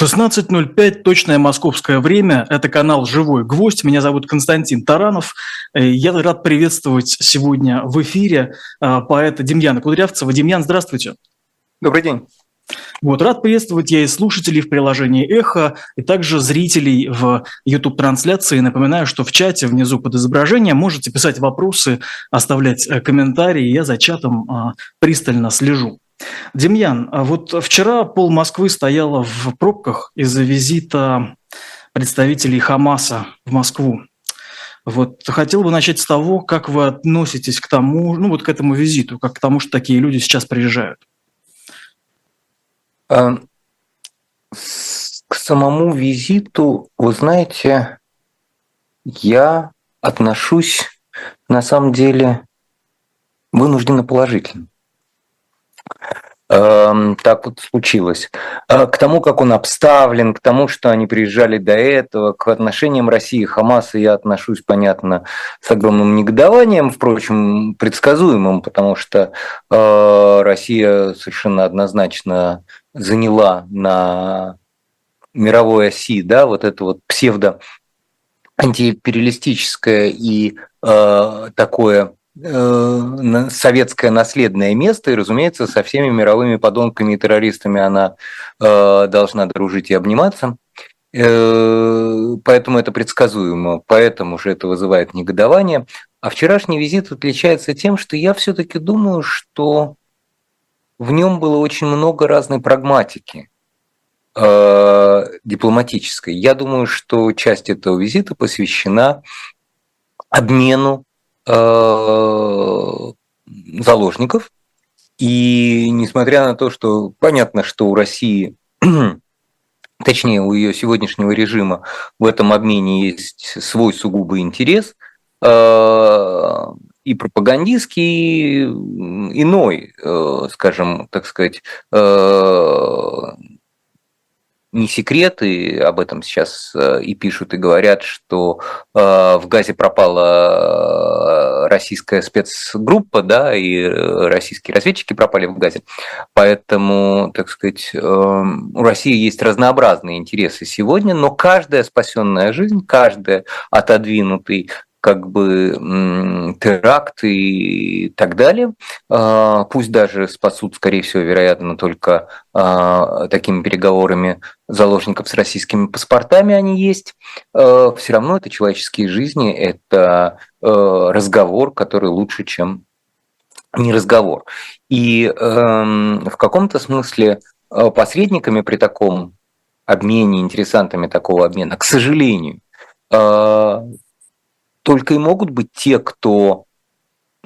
16.05, точное московское время. Это канал «Живой гвоздь». Меня зовут Константин Таранов. Э, я рад приветствовать сегодня в эфире э, поэта Демьяна Кудрявцева. Демьян, здравствуйте. Добрый день. Вот, рад приветствовать я и слушателей в приложении «Эхо», и также зрителей в YouTube-трансляции. Напоминаю, что в чате внизу под изображением можете писать вопросы, оставлять э, комментарии. Я за чатом пристально слежу. Демьян, а вот вчера пол Москвы стояла в пробках из-за визита представителей Хамаса в Москву. Вот хотел бы начать с того, как вы относитесь к тому, ну вот к этому визиту, как к тому, что такие люди сейчас приезжают. А, к самому визиту, вы знаете, я отношусь на самом деле вынужденно положительно. Эм, так вот случилось. Э, к тому, как он обставлен, к тому, что они приезжали до этого, к отношениям России и Хамаса я отношусь, понятно, с огромным негодованием, впрочем, предсказуемым, потому что э, Россия совершенно однозначно заняла на мировой оси, да, вот это вот псевдо антиимпериалистическое и э, такое советское наследное место, и, разумеется, со всеми мировыми подонками и террористами она э, должна дружить и обниматься. Э, поэтому это предсказуемо, поэтому же это вызывает негодование. А вчерашний визит отличается тем, что я все-таки думаю, что в нем было очень много разной прагматики дипломатической. Я думаю, что часть этого визита посвящена обмену Э, заложников. И несмотря на то, что понятно, что у России, точнее у ее сегодняшнего режима в этом обмене есть свой сугубый интерес, э, и пропагандистский, и иной, э, скажем, так сказать, не секрет, и об этом сейчас э, и пишут, и говорят, что э, в Газе пропала э, российская спецгруппа, да, и российские разведчики пропали в Газе. Поэтому, так сказать, у России есть разнообразные интересы сегодня, но каждая спасенная жизнь, каждый отодвинутый как бы теракт и так далее. А, пусть даже спасут, скорее всего, вероятно, только а, такими переговорами заложников с российскими паспортами они есть. А, Все равно это человеческие жизни, это разговор, который лучше, чем не разговор. И эм, в каком-то смысле посредниками при таком обмене, интересантами такого обмена, к сожалению, только и могут быть те, кто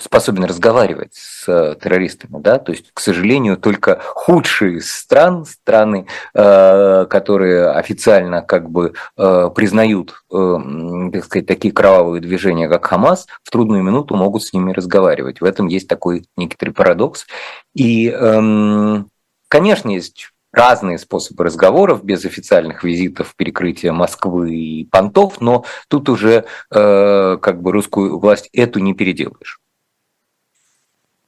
способен разговаривать с э, террористами, да, то есть, к сожалению, только худшие стран, страны, э, которые официально как бы э, признают, так сказать, такие кровавые движения, как Хамас, в трудную минуту могут с ними разговаривать. В этом есть такой некоторый парадокс. И, эм, конечно, есть разные способы разговоров, без официальных визитов, перекрытия Москвы и понтов, но тут уже э, как бы русскую власть эту не переделаешь.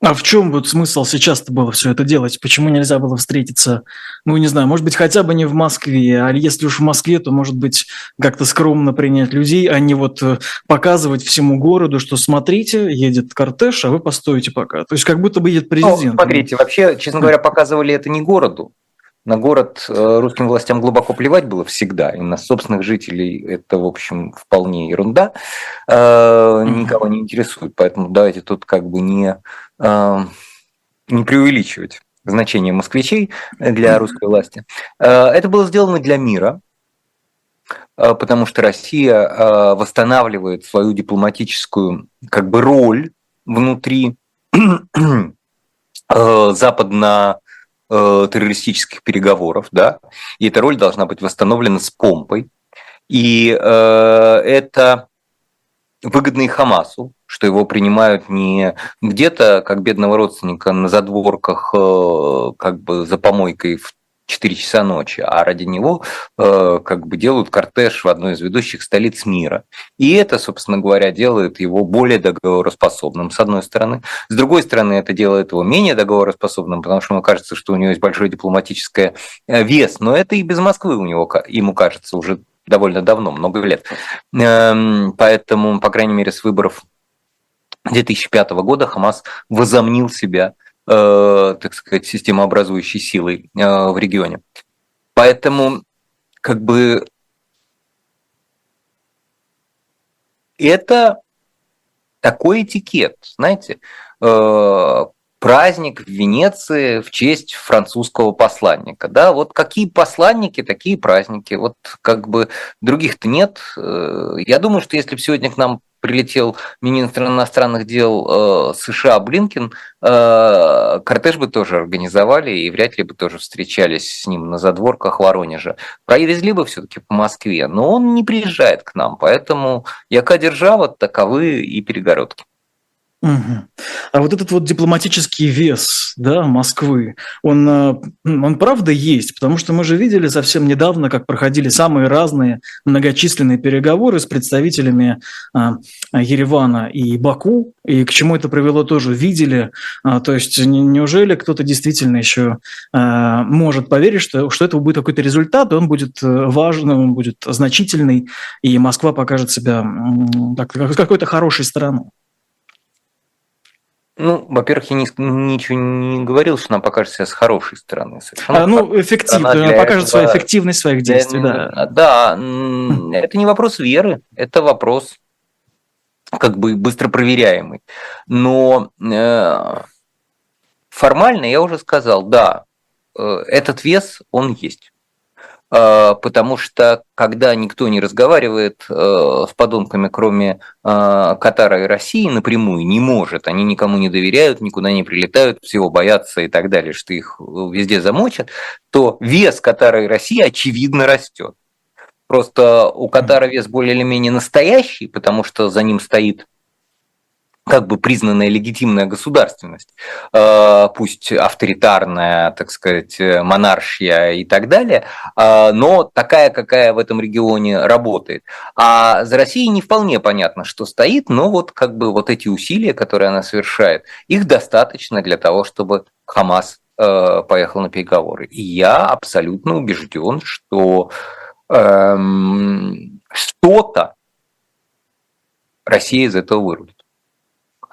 А в чем вот смысл сейчас-то было все это делать? Почему нельзя было встретиться, ну, не знаю, может быть, хотя бы не в Москве, а если уж в Москве, то, может быть, как-то скромно принять людей, а не вот э, показывать всему городу, что смотрите, едет кортеж, а вы постоите пока. То есть как будто бы едет президент. Ну, смотрите, вообще, честно говоря, показывали это не городу, на город э, русским властям глубоко плевать было всегда, и на собственных жителей это, в общем, вполне ерунда, э, никого не интересует, поэтому давайте тут как бы не, э, не преувеличивать значение москвичей для русской власти. Это было сделано для мира, потому что Россия восстанавливает свою дипломатическую как бы роль внутри западно э, террористических переговоров, да, и эта роль должна быть восстановлена с помпой. И э, это выгодно и Хамасу, что его принимают не где-то как бедного родственника на задворках, э, как бы за помойкой в 4 часа ночи, а ради него э, как бы делают кортеж в одной из ведущих столиц мира. И это, собственно говоря, делает его более договороспособным, с одной стороны. С другой стороны, это делает его менее договороспособным, потому что ему кажется, что у него есть большой дипломатический э, вес. Но это и без Москвы у него, ему кажется, уже довольно давно, много лет. Эм, поэтому, по крайней мере, с выборов 2005 года Хамас возомнил себя Э, так сказать, системообразующей силой э, в регионе. Поэтому как бы это такой этикет, знаете, э, праздник в Венеции в честь французского посланника. Да, вот какие посланники, такие праздники. Вот как бы других-то нет. Я думаю, что если бы сегодня к нам прилетел министр иностранных дел э, США Блинкин, э, кортеж бы тоже организовали и вряд ли бы тоже встречались с ним на задворках Воронежа. Провезли бы все-таки по Москве, но он не приезжает к нам, поэтому яка держава, таковы и перегородки. Угу. А вот этот вот дипломатический вес да, Москвы, он, э, он правда есть, потому что мы же видели совсем недавно, как проходили самые разные многочисленные переговоры с представителями а, Еревана и Баку, и к чему это привело тоже видели. А, то есть неужели кто-то действительно еще а, может поверить, что, что это будет какой-то результат, и он будет э, важным, он будет значительный, и Москва покажет себя так, какой-то хорошей стороной? Ну, во-первых, я не, ничего не говорил, что она покажет себя с хорошей стороны. Совершенно а, ну, эффективно, она покажет этого... свою эффективность своих действий, да. Да, это не вопрос веры, это вопрос как бы быстро проверяемый. Но э, формально я уже сказал, да, э, этот вес, он есть. А, потому что когда никто не разговаривает э, с подонками, кроме а, Катара и России, напрямую не может, они никому не доверяют, никуда не прилетают, всего боятся и так далее, что их везде замочат, то вес Катара и России очевидно растет. Просто у Катара вес более или менее настоящий, потому что за ним стоит как бы признанная легитимная государственность, э, пусть авторитарная, так сказать, монархия и так далее, э, но такая, какая в этом регионе работает. А за Россией не вполне понятно, что стоит, но вот как бы вот эти усилия, которые она совершает, их достаточно для того, чтобы Хамас э, поехал на переговоры. И я абсолютно убежден, что эм, что-то Россия из этого вырулит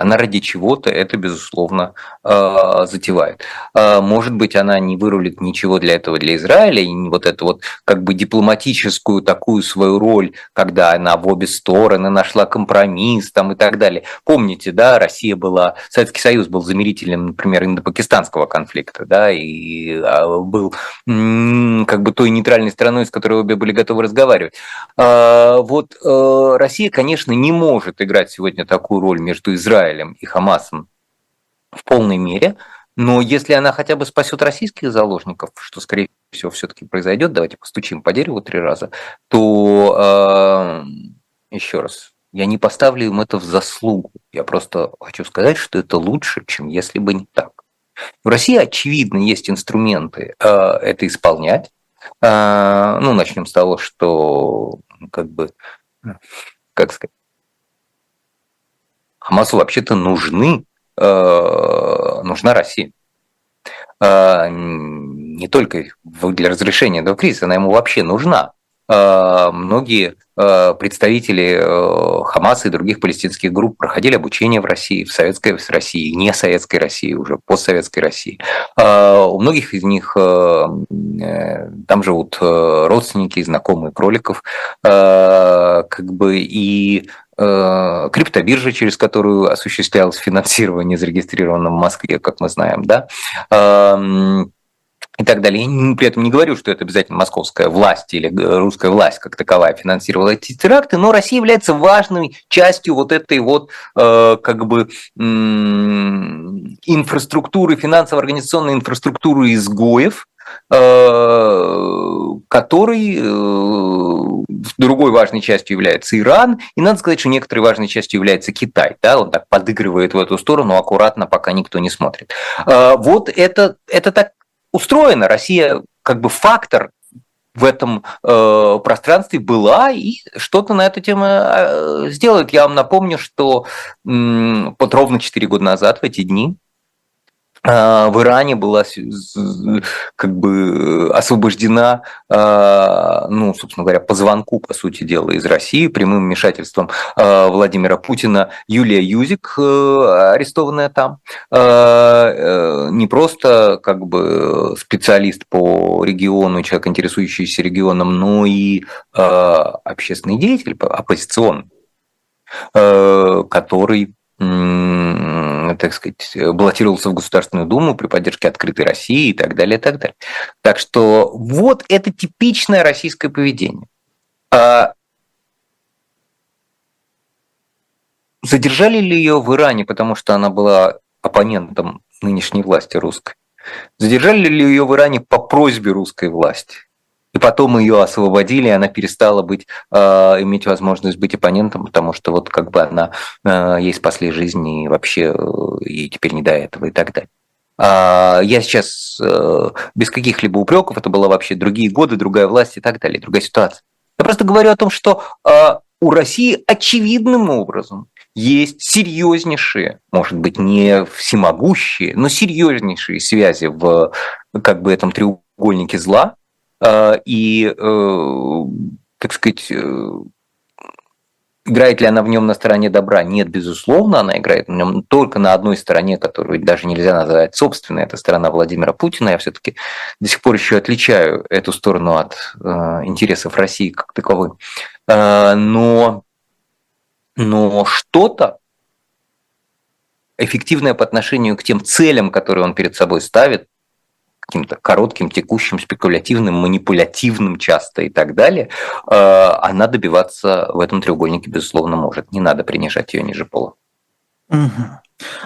она ради чего-то это, безусловно, э, затевает. Э, может быть, она не вырулит ничего для этого для Израиля, и вот эту вот как бы дипломатическую такую свою роль, когда она в обе стороны нашла компромисс там и так далее. Помните, да, Россия была, Советский Союз был замерителем, например, индопакистанского конфликта, да, и а, был как бы той нейтральной страной, с которой обе были готовы разговаривать. Э, вот Россия, конечно, не может играть сегодня такую роль между Израилем Израилем и Хамасом в полной мере, но если она хотя бы спасет российских заложников, что, скорее всего, все-таки произойдет, давайте постучим по дереву три раза, то э, еще раз, я не поставлю им это в заслугу. Я просто хочу сказать, что это лучше, чем если бы не так. В России, очевидно, есть инструменты э, это исполнять. Э, ну, начнем с того, что как бы, как сказать, Хамасу вообще-то нужны, э, нужна Россия. Э, не только для разрешения этого кризиса, она ему вообще нужна. Э, многие э, представители э, Хамаса и других палестинских групп проходили обучение в России, в советской России, не советской России, уже постсоветской России. У многих из них там живут родственники и знакомые кроликов, как бы и криптобиржа, через которую осуществлялось финансирование, зарегистрировано в Москве, как мы знаем, да, эм, и так далее. Я при этом не говорю, что это обязательно московская власть или русская власть как таковая финансировала эти теракты, но Россия является важной частью вот этой вот э, как бы инфраструктуры, финансово-организационной инфраструктуры изгоев, Э, который э, другой важной частью является Иран, и надо сказать, что некоторой важной частью является Китай, да, он так подыгрывает в эту сторону аккуратно, пока никто не смотрит. Э, вот это, это так устроено, Россия как бы фактор в этом э, пространстве была и что-то на эту тему э, сделает. Я вам напомню, что э, вот ровно 4 года назад, в эти дни, а, в Иране была как бы освобождена, а, ну, собственно говоря, по звонку, по сути дела, из России, прямым вмешательством а, Владимира Путина, Юлия Юзик, э, арестованная там, э, не просто как бы специалист по региону, человек, интересующийся регионом, но и общественный деятель, оппозиционный, э, который так сказать, баллотировался в Государственную Думу при поддержке открытой России и так далее, и так далее. Так что вот это типичное российское поведение. А задержали ли ее в Иране, потому что она была оппонентом нынешней власти русской? Задержали ли ее в Иране по просьбе русской власти? И потом ее освободили, и она перестала быть, э, иметь возможность быть оппонентом, потому что вот как бы она, э, ей спасли жизнь, и вообще э, ей теперь не до этого и так далее. А я сейчас э, без каких-либо упреков, это было вообще другие годы, другая власть и так далее, другая ситуация. Я просто говорю о том, что э, у России очевидным образом есть серьезнейшие, может быть, не всемогущие, но серьезнейшие связи в как бы этом треугольнике зла, а, и, э, так сказать, э, Играет ли она в нем на стороне добра? Нет, безусловно, она играет в нем только на одной стороне, которую даже нельзя назвать собственной, это сторона Владимира Путина. Я все-таки до сих пор еще отличаю эту сторону от э, интересов России как таковой. Э, но, но что-то эффективное по отношению к тем целям, которые он перед собой ставит, каким-то коротким, текущим, спекулятивным, манипулятивным часто и так далее, э, она добиваться в этом треугольнике, безусловно, может. Не надо принижать ее ниже пола. Угу.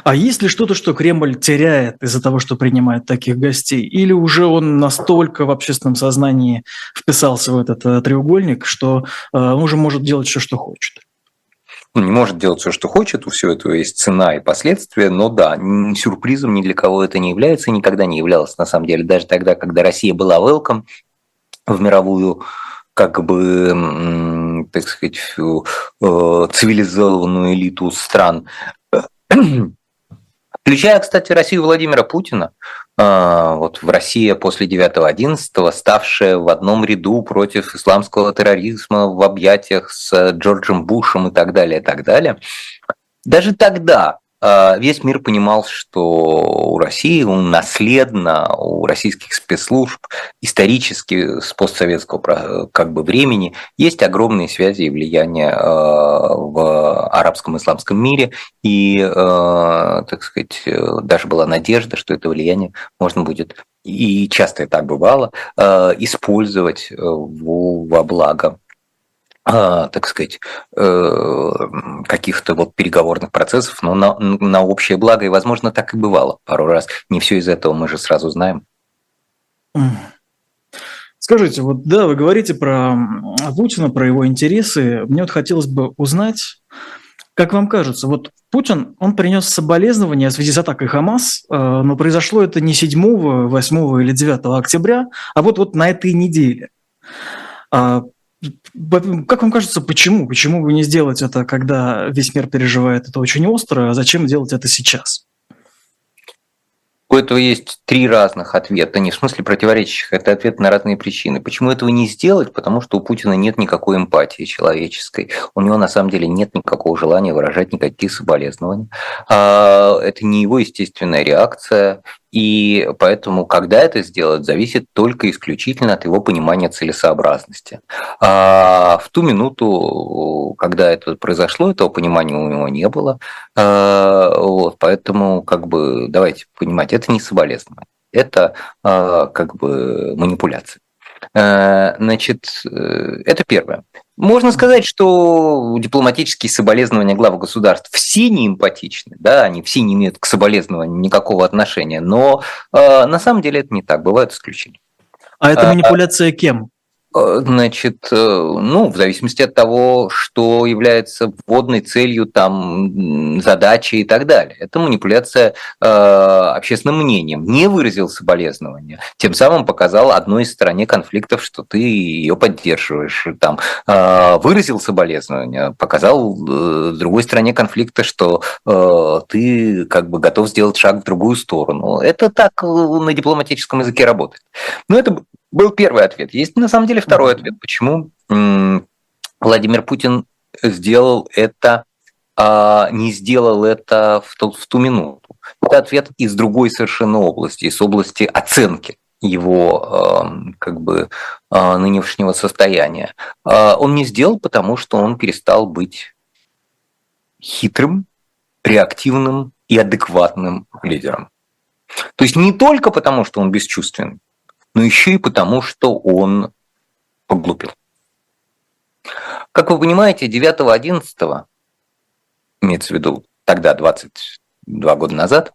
А есть ли что-то, что Кремль теряет из-за того, что принимает таких гостей? Или уже он настолько в общественном сознании вписался в этот э, треугольник, что э, он уже может делать все, что хочет? Ну, не может делать все, что хочет, у всего этого есть цена и последствия, но да, сюрпризом ни для кого это не является и никогда не являлось, на самом деле, даже тогда, когда Россия была welcome в мировую как бы, так сказать, э, цивилизованную элиту стран, включая, кстати, Россию Владимира Путина, а, вот в России после 9-11, ставшая в одном ряду против исламского терроризма в объятиях с Джорджем Бушем и так далее, и так далее. Даже тогда весь мир понимал, что у России, у наследно, у российских спецслужб исторически с постсоветского как бы времени есть огромные связи и влияния а, в арабском исламском мире, и, а, так сказать, даже была надежда, что это влияние можно будет и часто это так бывало, использовать во благо. а, так сказать, э, каких-то вот переговорных процессов, но на, на общее благо, и, возможно, так и бывало пару раз. Не все из этого мы же сразу знаем. Скажите, вот да, вы говорите про Путина, про его интересы. Мне вот хотелось бы узнать, как вам кажется, вот Путин, он принес соболезнования в связи с атакой Хамас, э, но произошло это не 7, 8 или 9 октября, а вот, вот на этой неделе. Как вам кажется, почему? Почему бы не сделать это, когда весь мир переживает это очень остро, а зачем делать это сейчас? У этого есть три разных ответа, не в смысле противоречащих, это ответ на разные причины. Почему этого не сделать? Потому что у Путина нет никакой эмпатии человеческой. У него на самом деле нет никакого желания выражать никаких соболезнований. А, это не его естественная реакция. И поэтому, когда это сделать, зависит только исключительно от его понимания целесообразности. А в ту минуту, когда это произошло, этого понимания у него не было. А, вот, поэтому, как бы, давайте понимать, это не соболезнование, это а, как бы манипуляция. А, значит, э, это первое. Можно сказать, что дипломатические соболезнования глав государств все не эмпатичны, да, они все не имеют к соболезнованию никакого отношения, но э, на самом деле это не так, бывают исключения. А это манипуляция кем? Э, значит, э, ну, в зависимости от того, что является вводной целью, там, задачи и так далее. Это манипуляция э, общественным мнением. Не выразил соболезнования, тем самым показал одной из стороне конфликтов, что ты ее поддерживаешь. Там, э, выразил соболезнования, показал э, другой стороне конфликта, что э, ты как бы готов сделать шаг в другую сторону. Это так э, на дипломатическом языке работает. Но это был первый ответ. Есть на самом деле второй ответ. Почему Владимир Путин сделал это, а не сделал это в ту, в ту минуту? Это ответ из другой совершенно области, из области оценки его как бы а, нынешнего состояния. А, он не сделал, потому что он перестал быть хитрым, реактивным и адекватным лидером. То есть не только потому, что он бесчувственный, но еще и потому, что он поглупил. Как вы понимаете, 9-11, имеется в виду тогда, 22 года назад,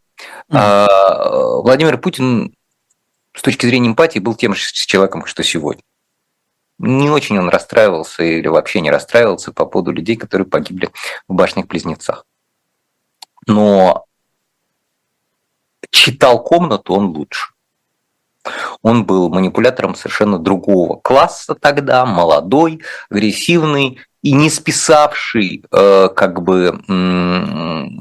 mm-hmm. Владимир Путин с точки зрения эмпатии был тем же человеком, что сегодня. Не очень он расстраивался или вообще не расстраивался по поводу людей, которые погибли в башнях-близнецах. Но читал комнату он лучше. Он был манипулятором совершенно другого класса тогда, молодой, агрессивный и не списавший э, как бы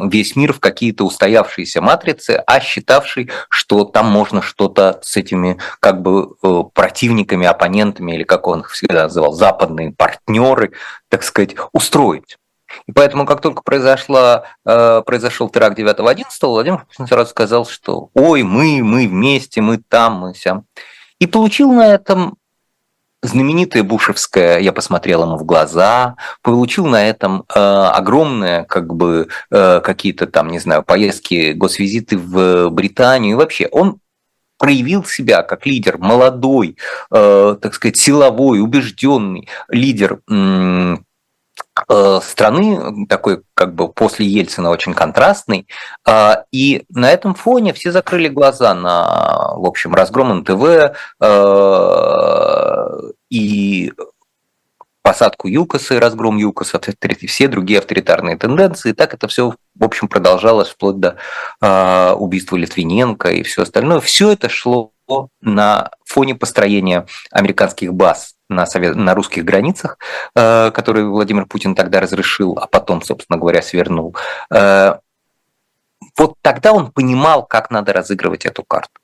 весь мир в какие-то устоявшиеся матрицы, а считавший, что там можно что-то с этими как бы э, противниками, оппонентами, или как он их всегда называл, западные партнеры, так сказать, устроить. И поэтому, как только произошла, э, произошел теракт 9-11, Владимир Путин сразу сказал, что «Ой, мы, мы вместе, мы там, мы сям». И получил на этом знаменитое Бушевское «Я посмотрел ему в глаза», получил на этом э, огромные как бы э, какие-то там, не знаю, поездки, госвизиты в Британию. И вообще он проявил себя как лидер, молодой, э, так сказать, силовой, убежденный лидер э, страны, такой как бы после Ельцина очень контрастный, а, и на этом фоне все закрыли глаза на, в общем, разгром НТВ э, и посадку ЮКОСа и разгром ЮКОСа, все другие авторитарные тенденции. Так это все, в общем, продолжалось вплоть до э, убийства Литвиненко и все остальное. Все это шло на фоне построения американских баз на, совет, на русских границах, э, которые Владимир Путин тогда разрешил, а потом, собственно говоря, свернул. Э, вот тогда он понимал, как надо разыгрывать эту карту.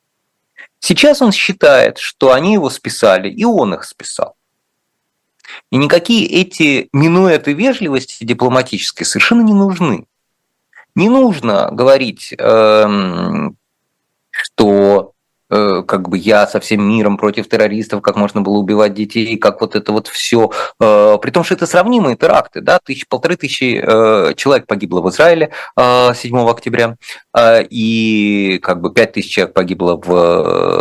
Сейчас он считает, что они его списали, и он их списал. И никакие эти минуэты вежливости дипломатической совершенно не нужны. Не нужно говорить, эм, что как бы я со всем миром против террористов, как можно было убивать детей, как вот это вот все. Э, при том, что это сравнимые теракты, да, тысяч, полторы тысячи э, человек погибло в Израиле 7 октября, и как бы пять тысяч человек погибло в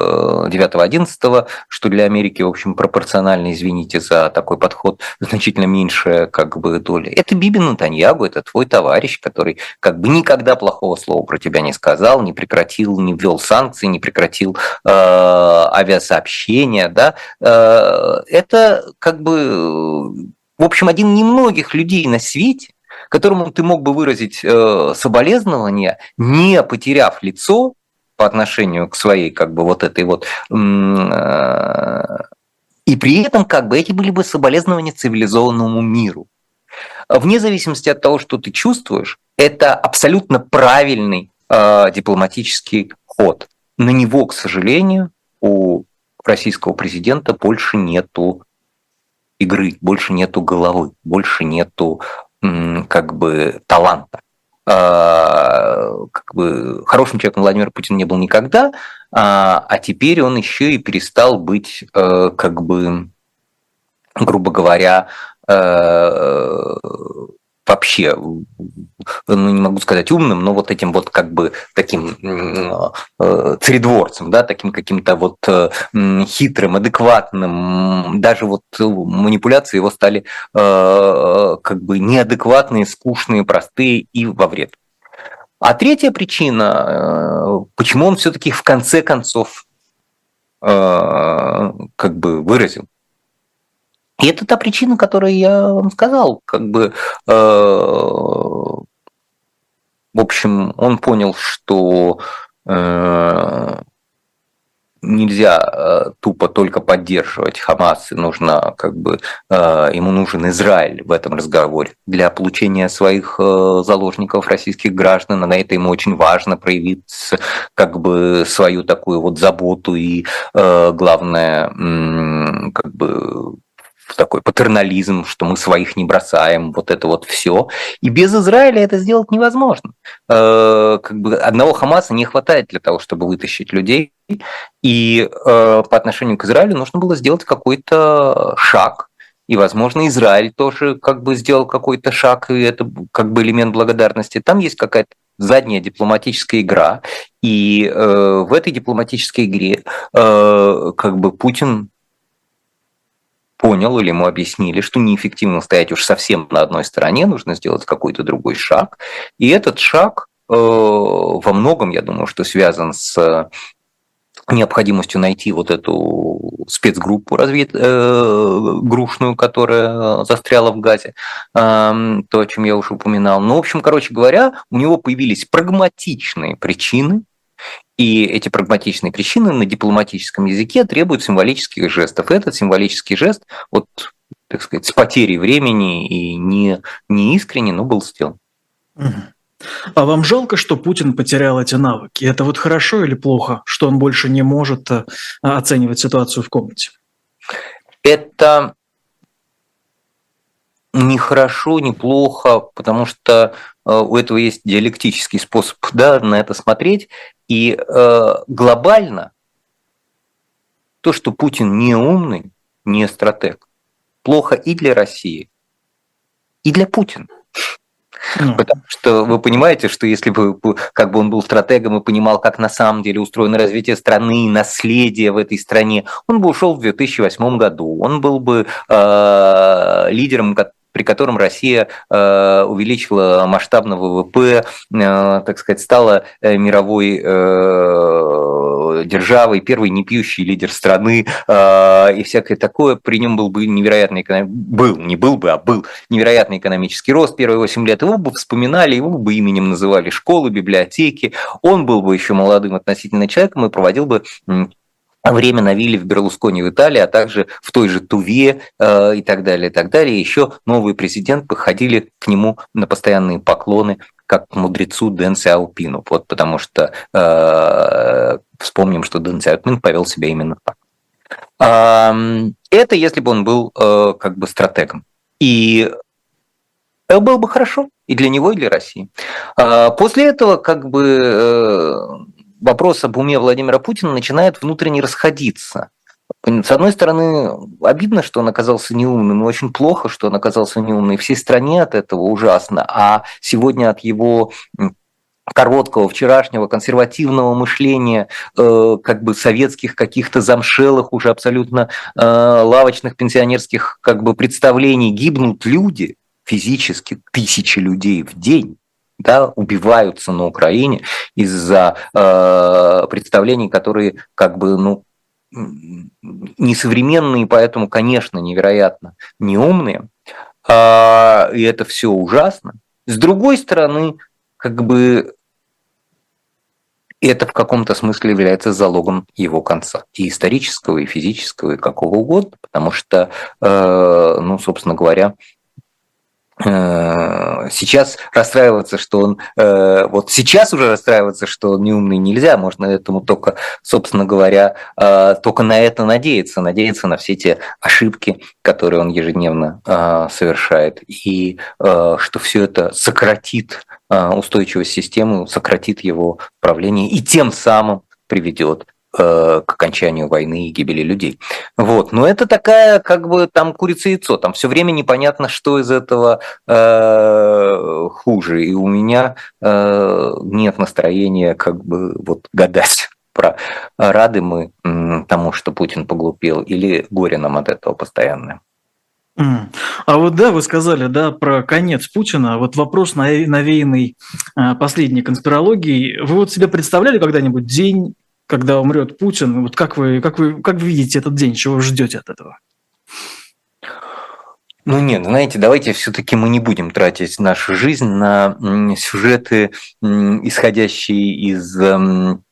9-11, что для Америки, в общем, пропорционально, извините за такой подход, значительно меньшая как бы доля. Это Биби Натаньягу, это твой товарищ, который как бы никогда плохого слова про тебя не сказал, не прекратил, не ввел санкции, не прекратил э, авиасообщения, да, э, это как бы, в общем, один немногих людей на свете, которому ты мог бы выразить э, соболезнования, не потеряв лицо по отношению к своей, как бы, вот этой вот э, и при этом как бы эти были бы соболезнования цивилизованному миру. Вне зависимости от того, что ты чувствуешь, это абсолютно правильный э, дипломатический ход на него, к сожалению, у российского президента больше нету игры, больше нету головы, больше нету как бы таланта. А, как бы хорошим человеком Владимир Путин не был никогда, а, а теперь он еще и перестал быть э, как бы, грубо говоря, э, вообще, ну не могу сказать умным, но вот этим вот как бы таким э, царедворцем, да, таким каким-то вот э, хитрым, адекватным, даже вот манипуляции его стали э, как бы неадекватные, скучные, простые и во вред. А третья причина, почему он все-таки в конце концов как бы выразил И это та причина, которую я вам сказал, как бы, э, в общем, он понял, что э, нельзя э, тупо только поддерживать Хамас, нужно как бы э, ему нужен Израиль в этом разговоре для получения своих э, заложников российских граждан. На это ему очень важно проявить как бы свою такую вот заботу и главное как бы такой патернализм, что мы своих не бросаем, вот это вот все. И без Израиля это сделать невозможно. Э, как бы одного Хамаса не хватает для того, чтобы вытащить людей. И э, по отношению к Израилю нужно было сделать какой-то шаг, и, возможно, Израиль тоже как бы сделал какой-то шаг, и это как бы элемент благодарности. Там есть какая-то задняя дипломатическая игра, и э, в этой дипломатической игре э, как бы Путин понял или ему объяснили, что неэффективно стоять уж совсем на одной стороне, нужно сделать какой-то другой шаг. И этот шаг э, во многом, я думаю, что связан с необходимостью найти вот эту спецгруппу развед... э, грушную, которая застряла в газе, э, то, о чем я уже упоминал. Ну, в общем, короче говоря, у него появились прагматичные причины и эти прагматичные причины на дипломатическом языке требуют символических жестов. Этот символический жест, вот, так сказать, с потерей времени и не, не искренне, но был сделан. А вам жалко, что Путин потерял эти навыки? Это вот хорошо или плохо, что он больше не может э, оценивать ситуацию в комнате? Это не хорошо, не плохо, потому что у этого есть диалектический способ да, на это смотреть. И э, глобально то, что Путин не умный, не стратег, плохо и для России, и для Путина. Ну. Потому что вы понимаете, что если бы как бы он был стратегом и понимал, как на самом деле устроено развитие страны, наследие в этой стране, он бы ушел в 2008 году. Он был бы э, лидером, при котором Россия э, увеличила масштабно ВВП, э, так сказать, стала э, мировой державой, первый не пьющий лидер страны и всякое такое. При нем был бы невероятный был, не был бы, а был невероятный экономический рост первые 8 лет. Его бы вспоминали, его бы именем называли школы, библиотеки. Он был бы еще молодым относительно человеком и проводил бы время на вилле в Берлусконе в Италии, а также в той же Туве э, и так далее, и так далее. Еще новые президенты походили к нему на постоянные поклоны, как к мудрецу Дэн Сяопину, вот потому что э, вспомним, что Дэн Сяопин повел себя именно так. Э, это если бы он был э, как бы стратегом. И это было бы хорошо и для него, и для России. Э, после этого как бы э, вопрос об уме Владимира Путина начинает внутренне расходиться. С одной стороны, обидно, что он оказался неумным, но очень плохо, что он оказался неумным. Всей стране от этого ужасно. А сегодня от его короткого вчерашнего консервативного мышления, э, как бы советских каких-то замшелых, уже абсолютно э, лавочных пенсионерских как бы представлений гибнут люди, физически тысячи людей в день да, убиваются на Украине из-за э, представлений, которые как бы, ну, несовременные, поэтому, конечно, невероятно неумные, э, и это все ужасно. С другой стороны, как бы это в каком-то смысле является залогом его конца, и исторического, и физического, и какого угодно, потому что, э, ну, собственно говоря, Э, сейчас расстраиваться, что он... Э, вот сейчас уже расстраиваться, что он неумный нельзя. Можно этому только, собственно говоря, э, только на это надеяться. Надеяться на все те ошибки, которые он ежедневно совершает. И что все это сократит устойчивость системы, сократит его правление и тем самым приведет Э, к окончанию войны и гибели людей. Вот. Но это такая, как бы, там курица яйцо, там все время непонятно, что из этого э, хуже. И у меня э, нет настроения, как бы, вот гадать про рады мы тому, что Путин поглупел, или горе нам от этого постоянное. А вот да, вы сказали, да, про конец Путина. Вот вопрос, навеянный э, последней конспирологией. Вы вот себе представляли когда-нибудь день когда умрет Путин. Вот как вы, как вы, как вы видите этот день, чего вы ждете от этого? Ну нет, знаете, давайте все-таки мы не будем тратить нашу жизнь на сюжеты, исходящие из эм,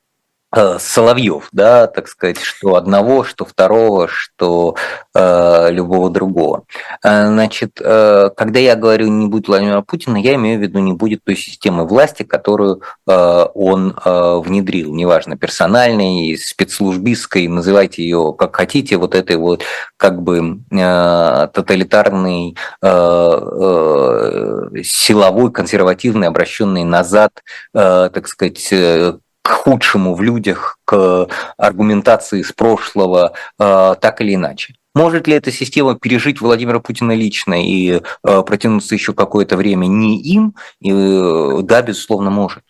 Соловьев, да, так сказать, что одного, что второго, что э, любого другого. Э, значит, э, когда я говорю не будет Владимира Путина, я имею в виду не будет той системы власти, которую э, он э, внедрил, неважно персональной, спецслужбистской, называйте ее как хотите, вот этой вот как бы э, тоталитарной, э, э, силовой, консервативной, обращенной назад, э, так сказать, э, к худшему в людях, к аргументации из прошлого, э, так или иначе. Может ли эта система пережить Владимира Путина лично и э, протянуться еще какое-то время не им? И, э, да, безусловно, может.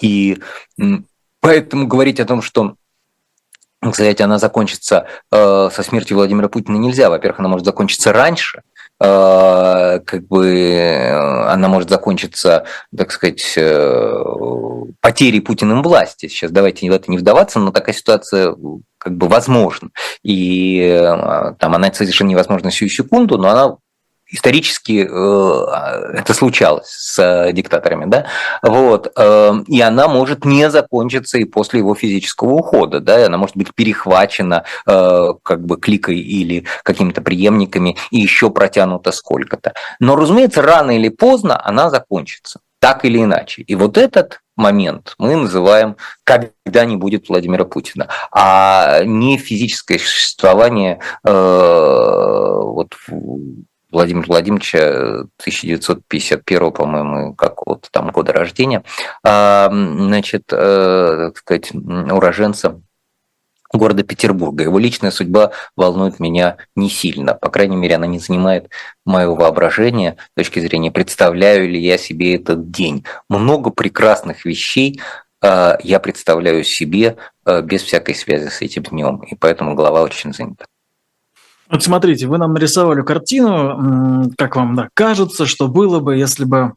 И поэтому говорить о том, что кстати, она закончится со смертью Владимира Путина нельзя. Во-первых, она может закончиться раньше, как бы э, она может закончиться, так сказать, э, потерей Путиным власти. Сейчас давайте в это не вдаваться, но такая ситуация как бы возможна. И э, там она совершенно невозможна всю секунду, но она исторически э, это случалось с э, диктаторами, да, вот, э, и она может не закончиться и после его физического ухода, да, и она может быть перехвачена как бы кликой или какими-то преемниками и еще протянута сколько-то. Но, разумеется, рано или поздно она закончится, так или иначе. И вот этот момент мы называем «когда не будет Владимира Путина», а не физическое существование э, вот Владимира Владимировича 1951, по-моему, как вот там года рождения, а, значит, э, так сказать, уроженца города Петербурга. Его личная судьба волнует меня не сильно. По крайней мере, она не занимает моего воображения с точки зрения, представляю ли я себе этот день. Много прекрасных вещей э, я представляю себе э, без всякой связи с этим днем, и поэтому голова очень занята. Вот смотрите, вы нам нарисовали картину, как вам да, кажется, что было бы, если бы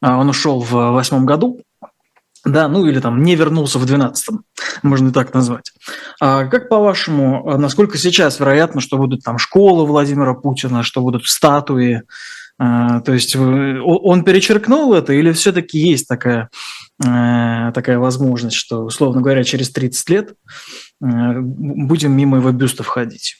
а, он ушел в восьмом году, да, ну или там не вернулся в двенадцатом, можно и так назвать. А как по-вашему, а насколько сейчас вероятно, что будут там школы Владимира Путина, что будут статуи? А, то есть он перечеркнул это или все-таки есть такая, э, такая возможность, что, условно говоря, через 30 лет э, будем мимо его бюста входить?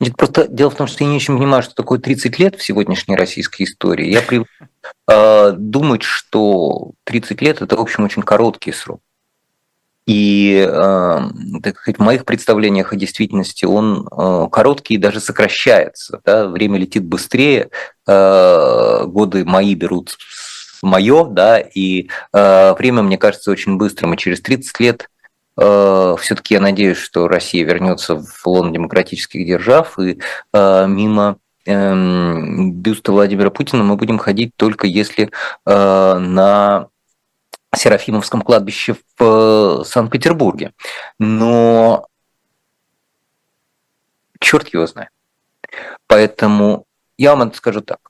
Нет, просто дело в том, что я не очень понимаю, что такое 30 лет в сегодняшней российской истории. Я привык э, думать, что 30 лет – это, в общем, очень короткий срок. И, э, так сказать, в моих представлениях о действительности он э, короткий и даже сокращается. Да? Время летит быстрее, э, годы мои берут мое, да, и э, время, мне кажется, очень быстрым, и через 30 лет э, все-таки я надеюсь, что Россия вернется в лон демократических держав, и э, мимо э, бюста Владимира Путина мы будем ходить только если э, на Серафимовском кладбище в э, Санкт-Петербурге. Но черт его знает. Поэтому я вам это скажу так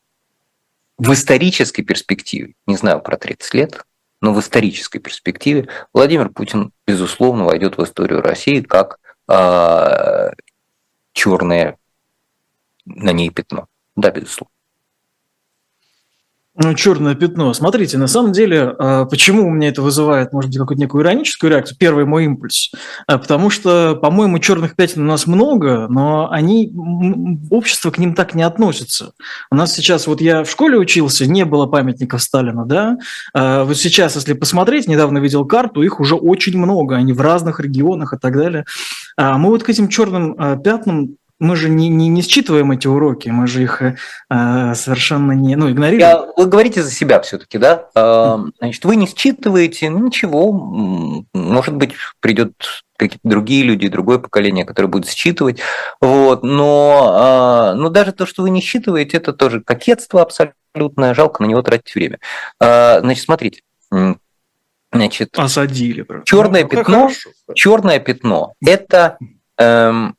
в исторической перспективе, не знаю про 30 лет, но в исторической перспективе Владимир Путин, безусловно, войдет в историю России как э, черное на ней пятно. Да, безусловно. Ну, черное пятно. Смотрите, на самом деле, а, почему у меня это вызывает, может быть, какую-то некую ироническую реакцию? Первый мой импульс. А, потому что, по-моему, черных пятен у нас много, но они, общество к ним так не относится. У нас сейчас, вот я в школе учился, не было памятников Сталина, да? А, вот сейчас, если посмотреть, недавно видел карту, их уже очень много, они в разных регионах и так далее. Мы вот к этим черным пятнам мы же не, не, не считываем эти уроки, мы же их э, совершенно не ну, игнорируем. Я, вы говорите за себя все-таки, да? Э, значит, вы не считываете, ну, ничего, может быть, придет какие-то другие люди, другое поколение, которое будет считывать. Вот. Но, э, но даже то, что вы не считываете, это тоже кокетство абсолютное, жалко на него тратить время. Э, значит, смотрите. Значит, Осадили. Черное ну, пятно, черное пятно – это эм,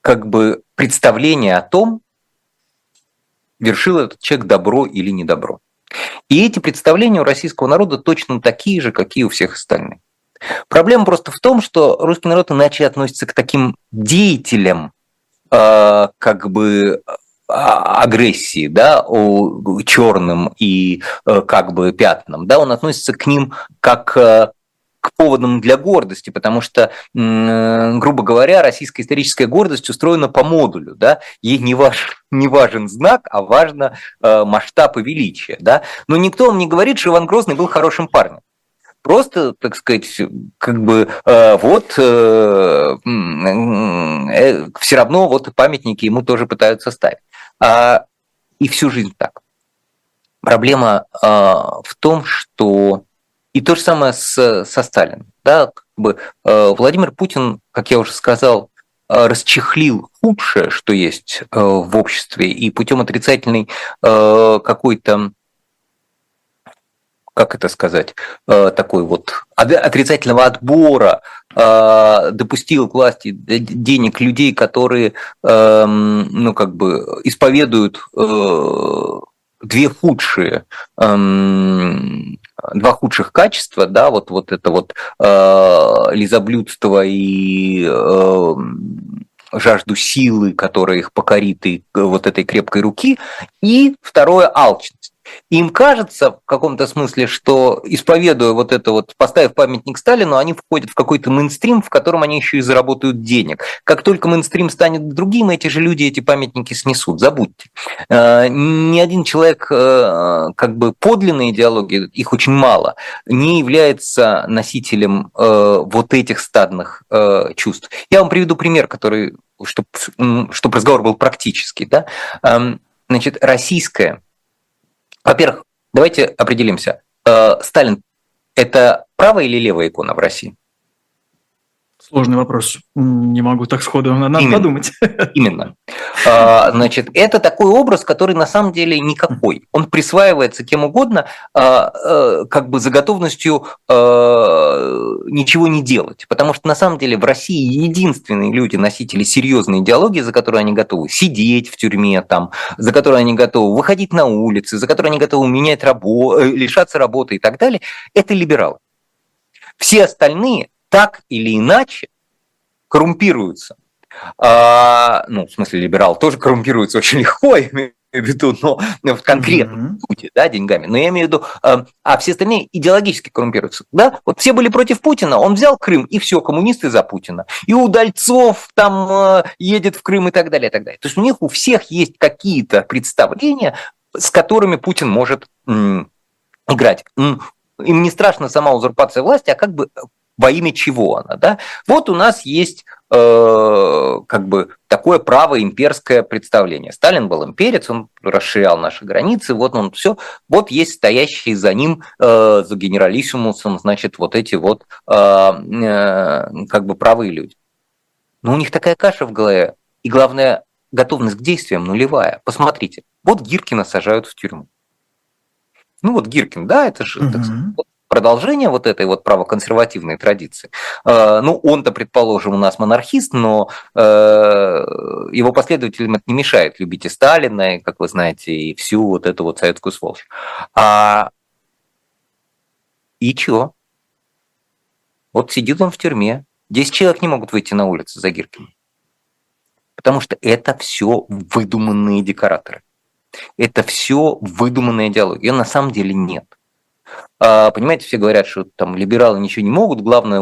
как бы представление о том, вершил этот человек добро или не добро. И эти представления у российского народа точно такие же, какие у всех остальных. Проблема просто в том, что русский народ иначе относится к таким деятелям, э, как бы а, агрессии, да, черным и э, как бы пятнам, да, он относится к ним как э, к поводам для гордости, потому что, грубо говоря, российская историческая гордость устроена по модулю, да, ей не, важ, не важен знак, а важно э, масштаб и величие, да, но никто вам не говорит, что Иван Грозный был хорошим парнем. Просто, так сказать, как бы э, вот э, э, все равно вот памятники ему тоже пытаются ставить. А, и всю жизнь так. Проблема э, в том, что и то же самое с, со Сталином. Да, как бы, э, Владимир Путин, как я уже сказал, э, расчехлил худшее, что есть э, в обществе, и путем отрицательной какой-то как это сказать, такой вот отрицательного отбора допустил к власти денег людей, которые, эм, ну, как бы исповедуют две худшие эм, два худших качества, да, вот, вот это вот э, лизоблюдство и э, жажду силы, которая их покорит, и вот этой крепкой руки, и второе – алчность. Им кажется в каком-то смысле, что исповедуя вот это вот, поставив памятник Сталину, они входят в какой-то мейнстрим, в котором они еще и заработают денег. Как только мейнстрим станет другим, эти же люди эти памятники снесут, забудьте. Э, ни один человек, э, как бы подлинной идеологии, их очень мало, не является носителем э, вот этих стадных чувств. Я вам приведу пример, который, чтобы, чтобы разговор был практический. Да? Эм, значит, российская во-первых, давайте определимся. Э, Сталин – это правая или левая икона в России? Сложный вопрос. Не могу так сходу, надо Именно. подумать. Именно. А, значит, это такой образ, который на самом деле никакой. Он присваивается кем угодно, а, а, как бы за готовностью ничего не делать. Потому что на самом деле в России единственные люди, носители серьезной идеологии, за которую они готовы сидеть в тюрьме, там, за которую они готовы выходить на улицы, за которую они готовы менять работу, э, лишаться работы и так далее, это либералы. Все остальные так или иначе коррумпируются. А, ну, в смысле, либерал тоже коррумпируется очень легко, я имею в виду, но в конкретном mm-hmm. пути, да, деньгами. Но я имею в виду, а, а все остальные идеологически коррумпируются. Да? Вот все были против Путина, он взял Крым, и все, коммунисты за Путина. И у Дальцов там а, едет в Крым и так далее, и так далее. То есть у них у всех есть какие-то представления, с которыми Путин может м, играть. Им не страшно сама узурпация власти, а как бы во имя чего она. Да? Вот у нас есть э, как бы такое право имперское представление. Сталин был имперец, он расширял наши границы, вот он все, вот есть стоящие за ним, э, за генералиссимусом, значит, вот эти вот э, э, как бы правые люди. Но у них такая каша в голове, и главное, готовность к действиям нулевая. Посмотрите, вот Гиркина сажают в тюрьму. Ну вот Гиркин, да, это же, угу. так сказать, продолжение вот этой вот правоконсервативной традиции. Э, ну, он-то, предположим, у нас монархист, но э, его последователям это не мешает любить и Сталина, и, как вы знаете, и всю вот эту вот советскую сволочь. А... И чего? Вот сидит он в тюрьме, 10 человек не могут выйти на улицу за Гиркиным. Потому что это все выдуманные декораторы. Это все выдуманная идеология. Ее на самом деле нет. А, понимаете, все говорят, что там либералы ничего не могут, главное,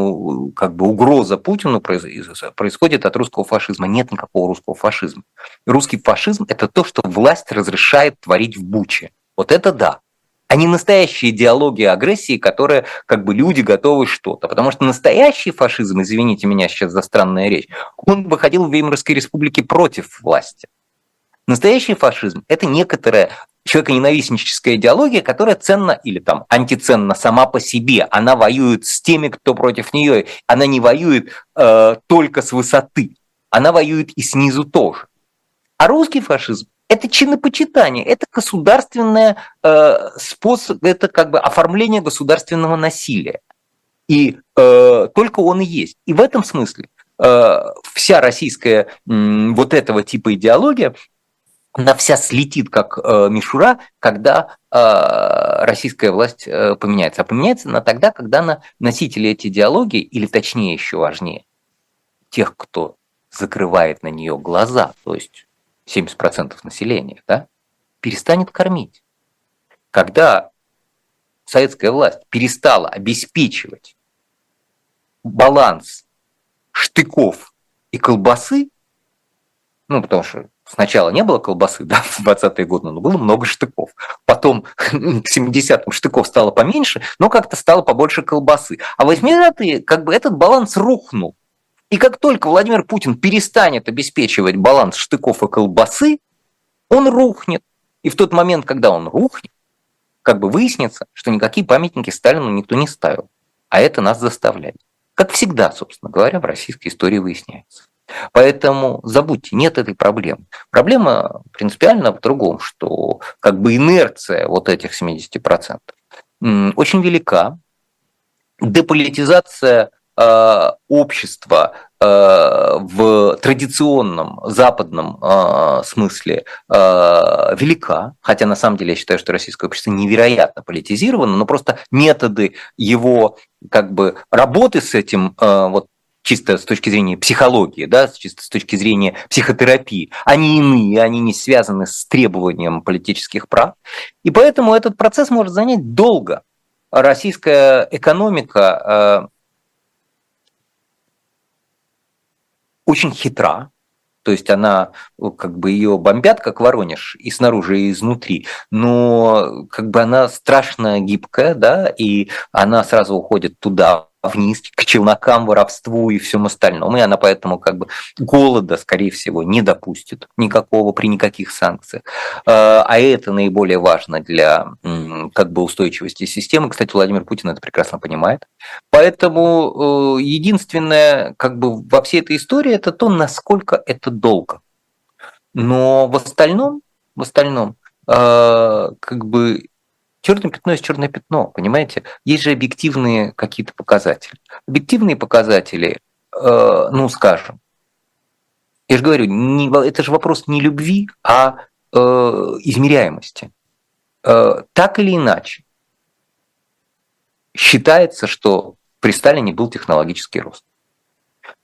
как бы угроза Путину происходит от русского фашизма. Нет никакого русского фашизма. Русский фашизм – это то, что власть разрешает творить в Буче. Вот это да. А не настоящая идеология агрессии, которая как бы люди готовы что-то. Потому что настоящий фашизм, извините меня сейчас за странная речь, он выходил в Веймарской республике против власти. Настоящий фашизм – это некоторая человеконенавистническая идеология, которая ценна или там антиценна сама по себе. Она воюет с теми, кто против нее. Она не воюет э, только с высоты. Она воюет и снизу тоже. А русский фашизм это чинопочитание, это государственное э, способ, это как бы оформление государственного насилия. И э, только он и есть. И в этом смысле э, вся российская э, вот этого типа идеология она вся слетит как э, мишура, когда э, российская власть э, поменяется. А поменяется она тогда, когда на носители этой идеологии, или точнее еще важнее, тех, кто закрывает на нее глаза, то есть 70% населения, да, перестанет кормить. Когда советская власть перестала обеспечивать баланс штыков и колбасы, ну, потому что сначала не было колбасы, да, в 20-е годы, но было много штыков. Потом к 70-м штыков стало поменьше, но как-то стало побольше колбасы. А в 80-е как бы этот баланс рухнул. И как только Владимир Путин перестанет обеспечивать баланс штыков и колбасы, он рухнет. И в тот момент, когда он рухнет, как бы выяснится, что никакие памятники Сталину никто не ставил. А это нас заставляет. Как всегда, собственно говоря, в российской истории выясняется. Поэтому забудьте, нет этой проблемы. Проблема принципиально в другом, что как бы инерция вот этих 70% очень велика. Деполитизация э, общества э, в традиционном западном э, смысле велика, хотя на самом деле я считаю, что российское общество невероятно политизировано, но просто методы его как бы работы с этим вот чисто с точки зрения психологии, да, чисто с точки зрения психотерапии, они иные, они не связаны с требованием политических прав. И поэтому этот процесс может занять долго. Российская экономика э, очень хитра, то есть она, как бы ее бомбят, как Воронеж, и снаружи, и изнутри, но как бы она страшно гибкая, да, и она сразу уходит туда, вниз, к челнокам, воровству и всем остальному. И она поэтому как бы голода, скорее всего, не допустит никакого при никаких санкциях. А, а это наиболее важно для как бы устойчивости системы. Кстати, Владимир Путин это прекрасно понимает. Поэтому э, единственное как бы во всей этой истории это то, насколько это долго. Но в остальном, в остальном, э, как бы Черное пятно есть черное пятно, понимаете? Есть же объективные какие-то показатели. Объективные показатели, э, ну, скажем, я же говорю, не, это же вопрос не любви, а э, измеряемости. Э, так или иначе, считается, что при Сталине был технологический рост.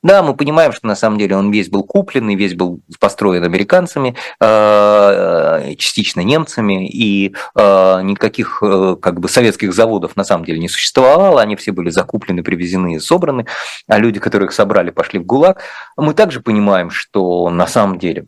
Да, мы понимаем, что на самом деле он весь был купленный, весь был построен американцами, э, частично немцами, и э, никаких э, как бы советских заводов на самом деле не существовало, они все были закуплены, привезены и собраны, а люди, которых собрали, пошли в ГУЛАГ. Мы также понимаем, что на самом деле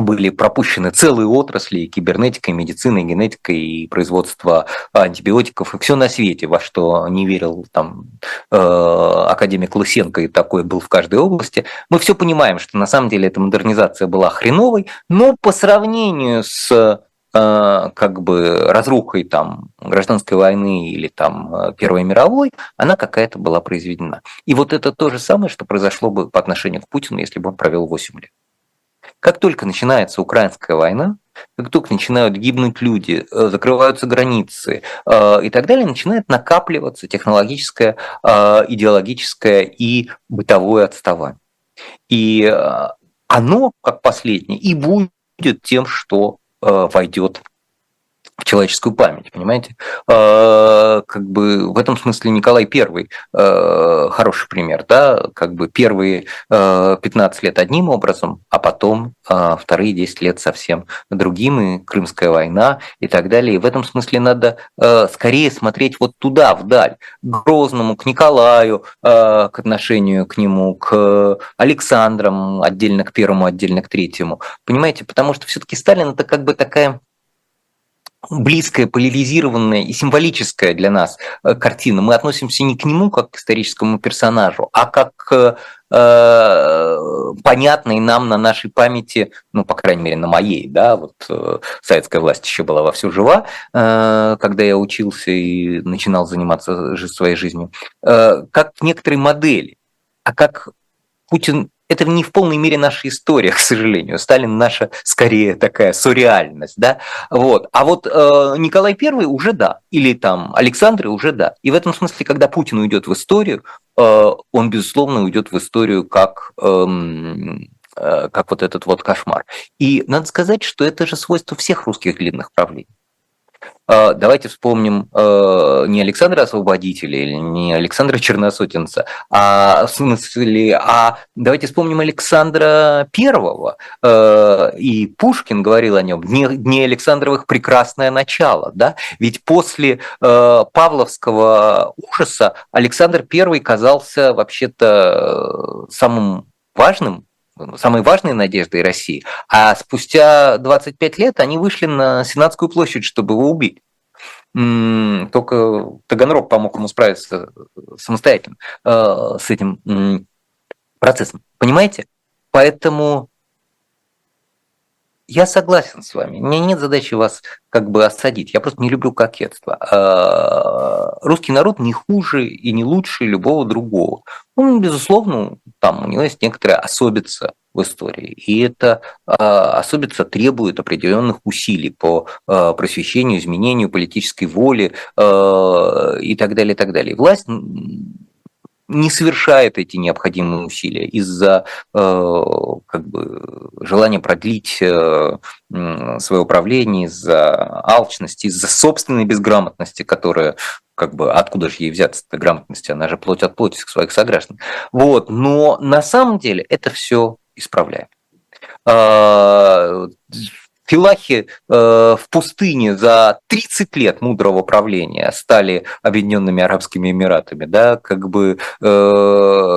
были пропущены целые отрасли, и кибернетика, и и генетика, производство антибиотиков, и все на свете, во что не верил там э, академик Лысенко, и такой был в каждой области. Мы все понимаем, что на самом деле эта модернизация была хреновой, но по сравнению с э, как бы разрухой там гражданской войны или там Первой мировой, она какая-то была произведена. И вот это то же самое, что произошло бы по отношению к Путину, если бы он провел 8 лет. Как только начинается украинская война, как только начинают гибнуть люди, э, закрываются границы э, и так далее, начинает накапливаться технологическое, э, идеологическое и бытовое отставание. И оно, как последнее, и будет тем, что войдет в человеческую память, понимаете? А, как бы в этом смысле Николай Первый а, хороший пример, да, как бы первые 15 а, лет одним образом, а потом вторые 10 лет совсем другим, и Крымская война и так далее. И в этом смысле надо скорее смотреть вот туда, вдаль, к Грозному, к Николаю, к отношению к нему, к Александрам, отдельно к первому, отдельно к третьему. Понимаете, потому что все-таки Сталин это как бы такая близкая, поляризированная и символическая для нас э, картина. Мы относимся не к нему как к историческому персонажу, а как к э, понятной нам на нашей памяти, ну, по крайней мере, на моей, да, вот э, советская власть еще была вовсю жива, когда я учился и начинал заниматься своей жизнью, как некоторые модели, а как Путин это не в полной мере наша история, к сожалению. Сталин наша скорее такая сурреальность, да. Вот. А вот э, Николай I уже да, или там Александр уже да. И в этом смысле, когда Путин уйдет в историю, э, он безусловно уйдет в историю как э, как вот этот вот кошмар. И надо сказать, что это же свойство всех русских длинных правлений. А, давайте вспомним э, не Александра Освободителя или не Александра Черносотенца, а в смысле, а давайте вспомним Александра Первого. Э, и Пушкин говорил о нем, дни, дни Александровых прекрасное начало. Да? Ведь после э, Павловского ужаса Александр Первый казался вообще-то самым важным самой важной надеждой России, а спустя 25 лет они вышли на Сенатскую площадь, чтобы его убить. Только Таганрог помог ему справиться самостоятельно э, с этим процессом. Понимаете? Поэтому я согласен с вами. Меня нет задачи вас как бы осадить. Я просто не люблю кокетство. А, русский народ не хуже и не лучше любого другого. Он, безусловно, там у него есть некоторая особица в истории. И это а, особица требует определенных усилий по а, просвещению, изменению политической воли и так далее, и так далее. Власть не совершает эти необходимые усилия из-за э, как бы, желания продлить э, свое управление, из-за алчности, из-за собственной безграмотности, которая как бы откуда же ей взяться эта грамотность, она же плоть от плоти своих сограждан. Вот, но на самом деле это все исправляем. Филахи э, в пустыне за 30 лет мудрого правления стали Объединенными Арабскими Эмиратами, да, как бы э,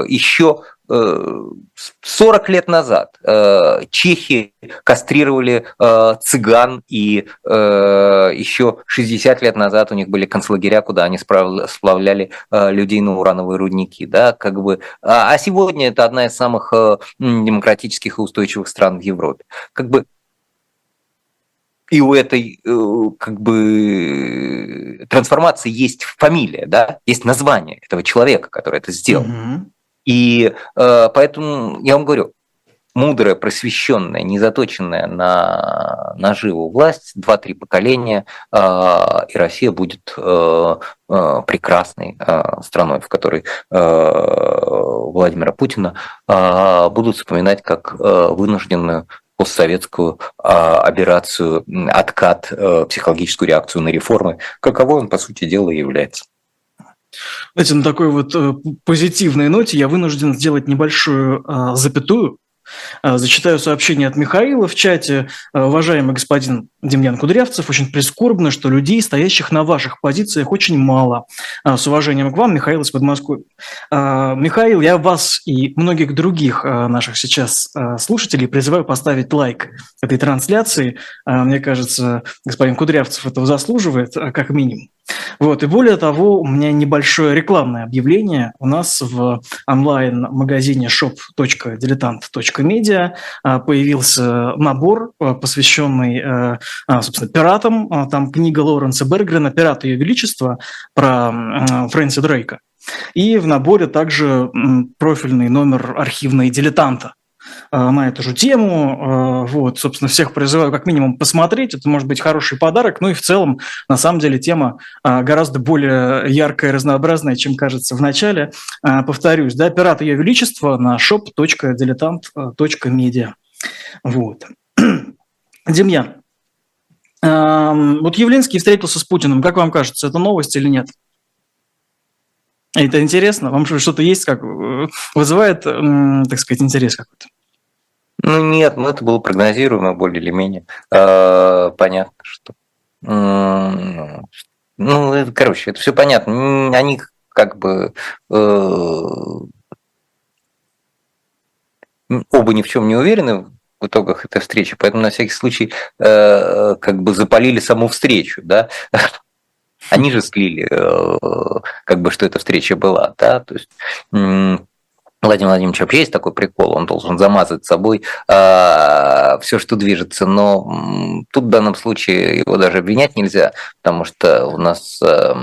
еще 40 лет назад э, чехи кастрировали э, цыган, и э, еще 60 лет назад у них были концлагеря, куда они сплавляли э, людей на урановые рудники. Да, как бы, а, а сегодня это одна из самых э, демократических и устойчивых стран в Европе. Как бы и у этой э, как бы трансформации есть фамилия, да, есть название этого человека, который это сделал. Угу. И э, поэтому я вам говорю, мудрая, просвещенная, незаточенная на наживу власть, два-три поколения, э, и Россия будет прекрасной страной, в которой Владимира Путина будут вспоминать как вынужденную постсоветскую а, операцию, откат, а, психологическую реакцию на реформы, каково он, по сути дела, является. Знаете, на такой вот э, позитивной ноте я вынужден сделать небольшую э, запятую Э, зачитаю сообщение от Михаила в чате. Э, Уважаемый господин Демьян Кудрявцев, очень прискорбно, что людей, стоящих на ваших позициях, очень мало. Э, с уважением к вам, Михаил из Подмосковья. Михаил, я вас и многих других наших сейчас слушателей призываю поставить лайк этой трансляции. Мне кажется, господин Кудрявцев этого заслуживает, как минимум. Вот. И более того, у меня небольшое рекламное объявление. У нас в онлайн-магазине shop.diletant.media а, появился набор, а, посвященный, а, собственно, пиратам. Там книга Лоуренса Бергрена «Пираты Ее Величества» про Фрэнси Дрейка. И в наборе также профильный номер архивной дилетанта на эту же тему. Вот, собственно, всех призываю как минимум посмотреть. Это может быть хороший подарок. Ну и в целом, на самом деле, тема гораздо более яркая и разнообразная, чем кажется в начале. Повторюсь, да, пират Ее Величества на shop.diletant.media. Вот. Демьян, вот Явлинский встретился с Путиным. Как вам кажется, это новость или нет? Это интересно? Вам что-то есть, как вызывает, так сказать, интерес какой-то? Ну нет, ну это было прогнозируемо более или менее. Э, понятно, что... Ну, короче, это все понятно. Они как бы э, оба ни в чем не уверены в итогах этой встречи, поэтому на всякий случай э, как бы запалили саму встречу, да. Они же слили, э, как бы, что эта встреча была, да, то есть Владимир Владимирович вообще есть такой прикол, он должен замазать собой э, а, все, что движется, но тут в данном случае его даже обвинять нельзя, потому что у нас э,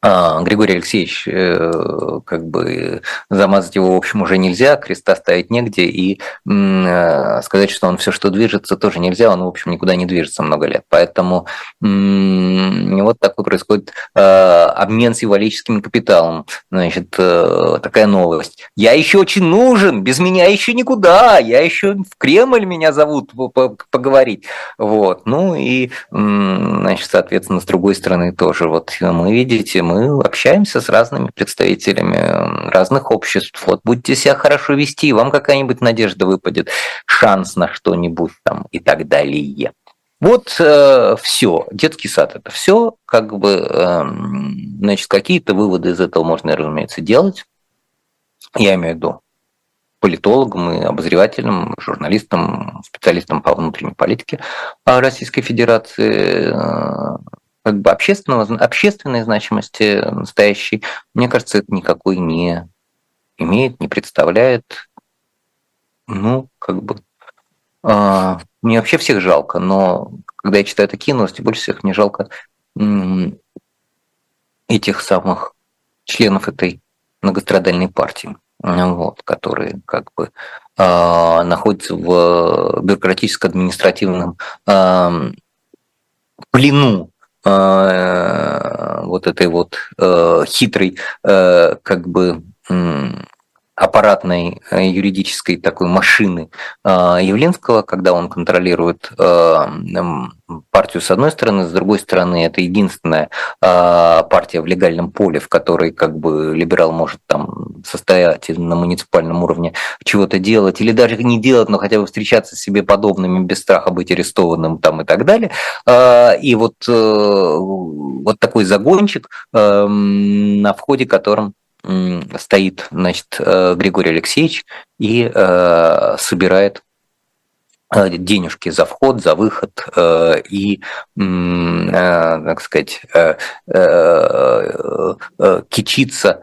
Григорий Алексеевич, э, как бы замазать его, в общем, уже нельзя, креста ставить негде, и э, сказать, что он все, что движется, тоже нельзя, он, в общем, никуда не движется много лет. Поэтому вот такой происходит э, обмен символическим капиталом. Значит, такая новость. Я еще очень нужен, без меня еще никуда, я еще в Кремль меня зовут поговорить. Вот. Ну и, значит, соответственно, с другой стороны тоже, вот мы, видите, мы общаемся с разными представителями разных обществ. Вот будете себя хорошо вести, вам какая-нибудь надежда выпадет, шанс на что-нибудь там и так далее. Вот э, все, детский сад это все, как бы, э, значит, какие-то выводы из этого можно, разумеется, делать. Я имею в виду политологам и обозревателям, журналистам, специалистам по внутренней политике Российской Федерации, э, как бы общественного, общественной значимости настоящей, мне кажется, это никакой не имеет, не представляет. Ну, как бы... Э, мне вообще всех жалко, но когда я читаю такие новости, больше всех мне жалко этих самых членов этой многострадальной партии, вот, которые как бы э, находятся в бюрократическо-административном э, плену вот этой вот э, хитрой э, как бы аппаратной юридической такой машины Явлинского, когда он контролирует партию с одной стороны, с другой стороны это единственная а, партия в легальном поле, в которой как бы либерал может там состоять на муниципальном уровне чего-то делать, или даже не делать, но хотя бы встречаться с себе подобными без страха быть арестованным там и так далее. А, и вот, э, вот такой загончик, эм, на входе которым стоит значит, э, Григорий Алексеевич и э, собирает денежки за вход, за выход э, и, э, так сказать, кичиться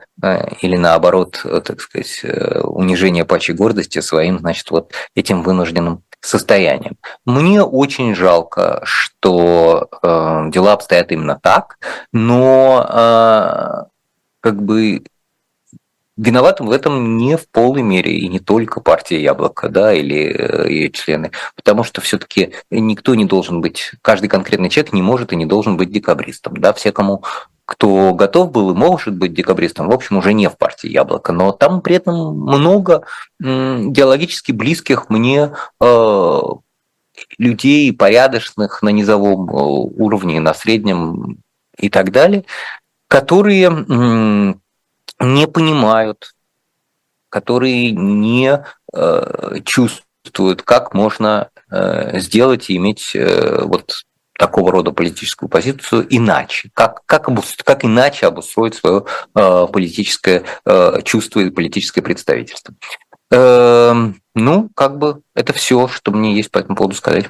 или наоборот, так сказать, унижение пачи гордости своим, значит, вот этим вынужденным состоянием. Мне очень жалко, что дела обстоят именно так, но как бы виноватым в этом не в полной мере и не только партия Яблоко, да, или э, ее члены, потому что все-таки никто не должен быть, каждый конкретный человек не может и не должен быть декабристом, да, все, кому кто готов был и может быть декабристом, в общем, уже не в партии Яблоко, но там при этом много идеологически близких мне э, людей, порядочных на низовом э, уровне, на среднем и так далее, которые не понимают, которые не э, чувствуют, как можно э, сделать и иметь э, вот такого рода политическую позицию иначе, как, как, как иначе обустроить свое э, политическое э, чувство и политическое представительство. Э, ну, как бы это все, что мне есть по этому поводу сказать.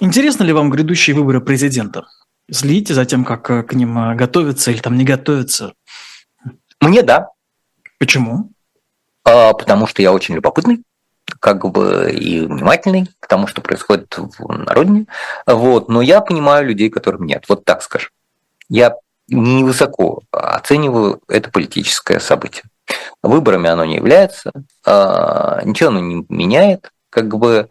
Интересно ли вам грядущие выборы президента? Следите за тем, как э, к ним э, готовятся или там не готовятся? Мне да. Почему? А, потому что я очень любопытный как бы и внимательный к тому, что происходит в народе. Вот. Но я понимаю людей, которым нет. Вот так скажем. Я невысоко оцениваю это политическое событие. Выборами оно не является, а, ничего оно не меняет. Как бы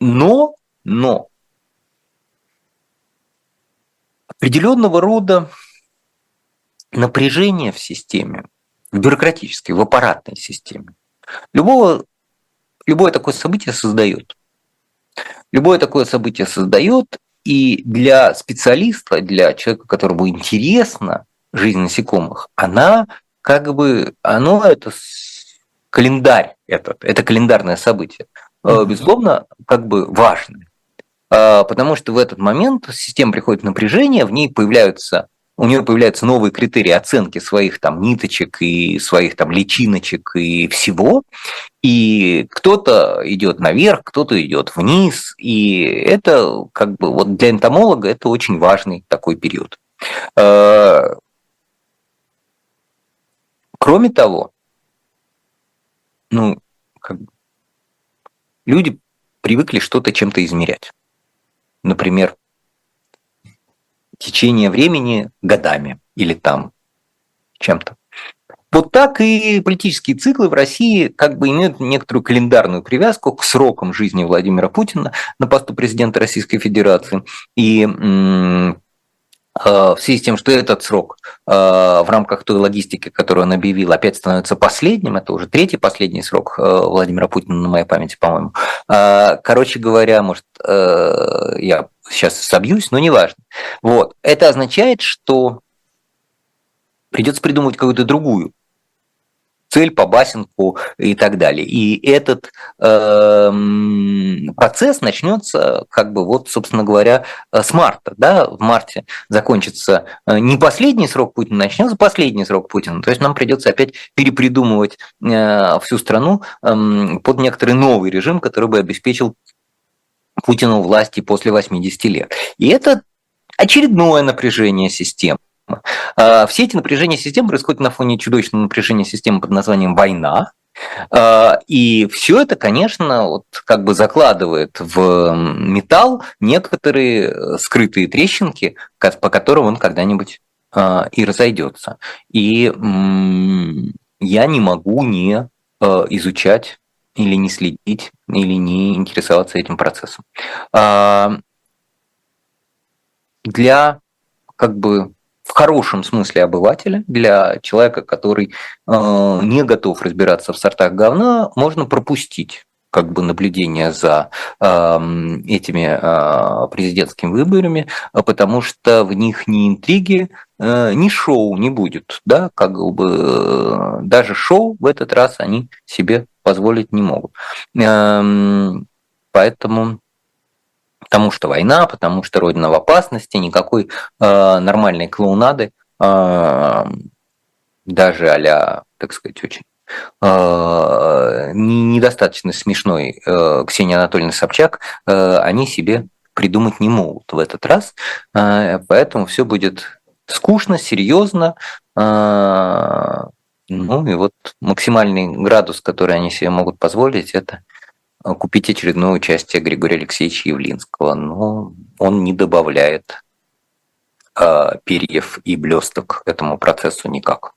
Но, но определенного рода напряжение в системе, в бюрократической, в аппаратной системе, любого, любое такое событие создает. Любое такое событие создает, и для специалиста, для человека, которому интересна жизнь насекомых, она как бы, оно это календарь этот, это календарное событие. Э, безусловно, как бы важны. А, потому что в этот момент система приходит в напряжение, в ней появляются у нее появляются новые критерии оценки своих там ниточек и своих там личиночек и всего. И кто-то идет наверх, кто-то идет вниз. И это как бы вот для энтомолога это очень важный такой период. А, кроме того, ну, люди привыкли что-то чем-то измерять. Например, течение времени годами или там чем-то. Вот так и политические циклы в России как бы имеют некоторую календарную привязку к срокам жизни Владимира Путина на посту президента Российской Федерации. И в связи с тем, что этот срок э, в рамках той логистики, которую он объявил, опять становится последним, это уже третий последний срок э, Владимира Путина на моей памяти, по-моему. Короче говоря, может, я сейчас собьюсь, но неважно. Вот. Это означает, что придется придумать какую-то другую цель по басенку и так далее. И этот э, процесс начнется, как бы вот, собственно говоря, с марта. Да? В марте закончится э, не последний срок Путина, начнется последний срок Путина. То есть нам придется опять перепридумывать э, всю страну э, под некоторый новый режим, который бы обеспечил Путину власти после 80 лет. И это очередное напряжение системы. А, все эти напряжения систем происходят на фоне чудовищного напряжения системы под названием «война», а, и все это, конечно, вот как бы закладывает в металл некоторые скрытые трещинки, по которым он когда-нибудь и разойдется. И я не могу не изучать или не следить, или не интересоваться этим процессом. Для как бы в хорошем смысле обывателя, для человека, который э, не готов разбираться в сортах говна, можно пропустить как бы наблюдение за э, этими э, президентскими выборами, потому что в них ни интриги, э, ни шоу не будет, да, как бы э, даже шоу в этот раз они себе позволить не могут. Э, поэтому потому что война, потому что Родина в опасности, никакой э, нормальной клоунады, э, даже а так сказать, очень э, недостаточно смешной э, Ксения Анатольевна Собчак, э, они себе придумать не могут в этот раз, э, поэтому все будет скучно, серьезно, э, ну и вот максимальный градус, который они себе могут позволить, это купить очередное участие Григория Алексеевича Явлинского, но он не добавляет э, перьев и блесток этому процессу никак.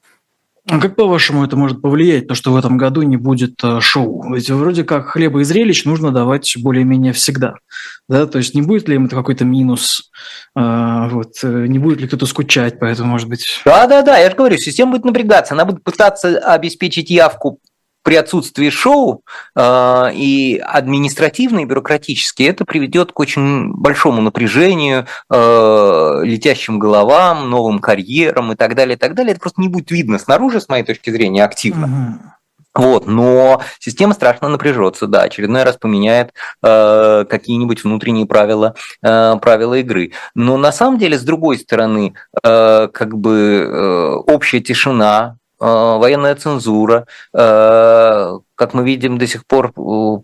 А как, по-вашему, это может повлиять, то, что в этом году не будет э, шоу? Ведь вроде как хлеба и зрелищ нужно давать более-менее всегда. Да? То есть не будет ли им это какой-то минус? А, вот, э, не будет ли кто-то скучать, поэтому, может быть... Да-да-да, я же говорю, система будет напрягаться, она будет пытаться обеспечить явку при отсутствии шоу э, и административно, и бюрократически это приведет к очень большому напряжению, э, летящим головам, новым карьерам и так далее, и так далее. Это просто не будет видно снаружи, с моей точки зрения, активно. Угу. Вот, но система страшно напряжется, да, очередной раз поменяет э, какие-нибудь внутренние правила, э, правила игры. Но на самом деле, с другой стороны, э, как бы э, общая тишина, военная цензура, э, как мы видим до сих пор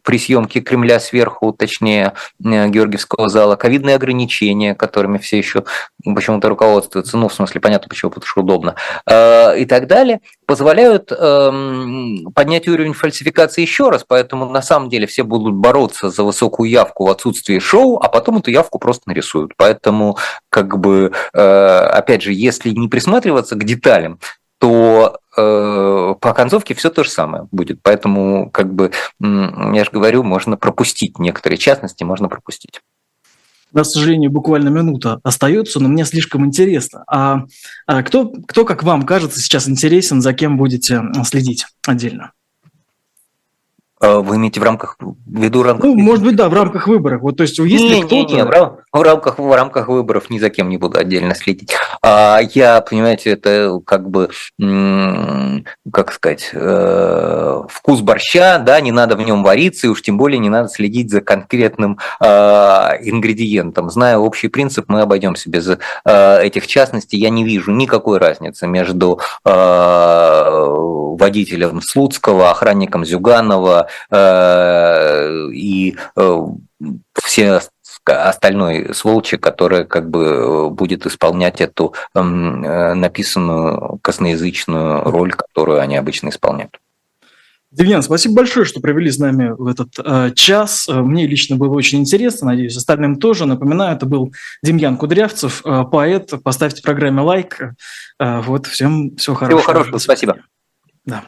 при съемке Кремля сверху, точнее э, Георгиевского зала, ковидные ограничения, которыми все еще почему-то руководствуются, ну, в смысле, понятно почему, потому что удобно, и так далее, позволяют эм, поднять уровень фальсификации еще раз, поэтому на самом деле все будут бороться за высокую явку в отсутствии шоу, а потом эту явку просто нарисуют. Поэтому, как бы, опять же, если не присматриваться к деталям, то э, по концовке все то же самое будет. Поэтому, как бы, я же говорю, можно пропустить некоторые частности, можно пропустить. Да, к сожалению, буквально минута остается, но мне слишком интересно. А, а кто, кто, как вам кажется, сейчас интересен, за кем будете следить отдельно? А, вы имеете в рамках, ввиду рамках... Ну, может быть, да, в рамках выборов. Вот, то есть, есть не, ли кто-то... Не, не, в, рамках, в рамках выборов ни за кем не буду отдельно следить. А я, понимаете, это как бы, как сказать, э, вкус борща, да, не надо в нем вариться, и уж тем более не надо следить за конкретным э, ингредиентом. Зная общий принцип, мы обойдемся без э, этих частностей. Я не вижу никакой разницы между водителем Слуцкого, охранником Зюганова, Э, и э, все остальной сволочи, которая как бы э, будет исполнять эту написанную косноязычную роль, которую они обычно исполняют. Демьян, спасибо большое, что провели с нами в этот э, час. Мне лично было очень интересно, надеюсь, остальным тоже. Напоминаю, это был Демьян Кудрявцев, э, поэт. Поставьте программе лайк. Э, вот, всем всего хорошего. Всего хорошего, спасибо. Да.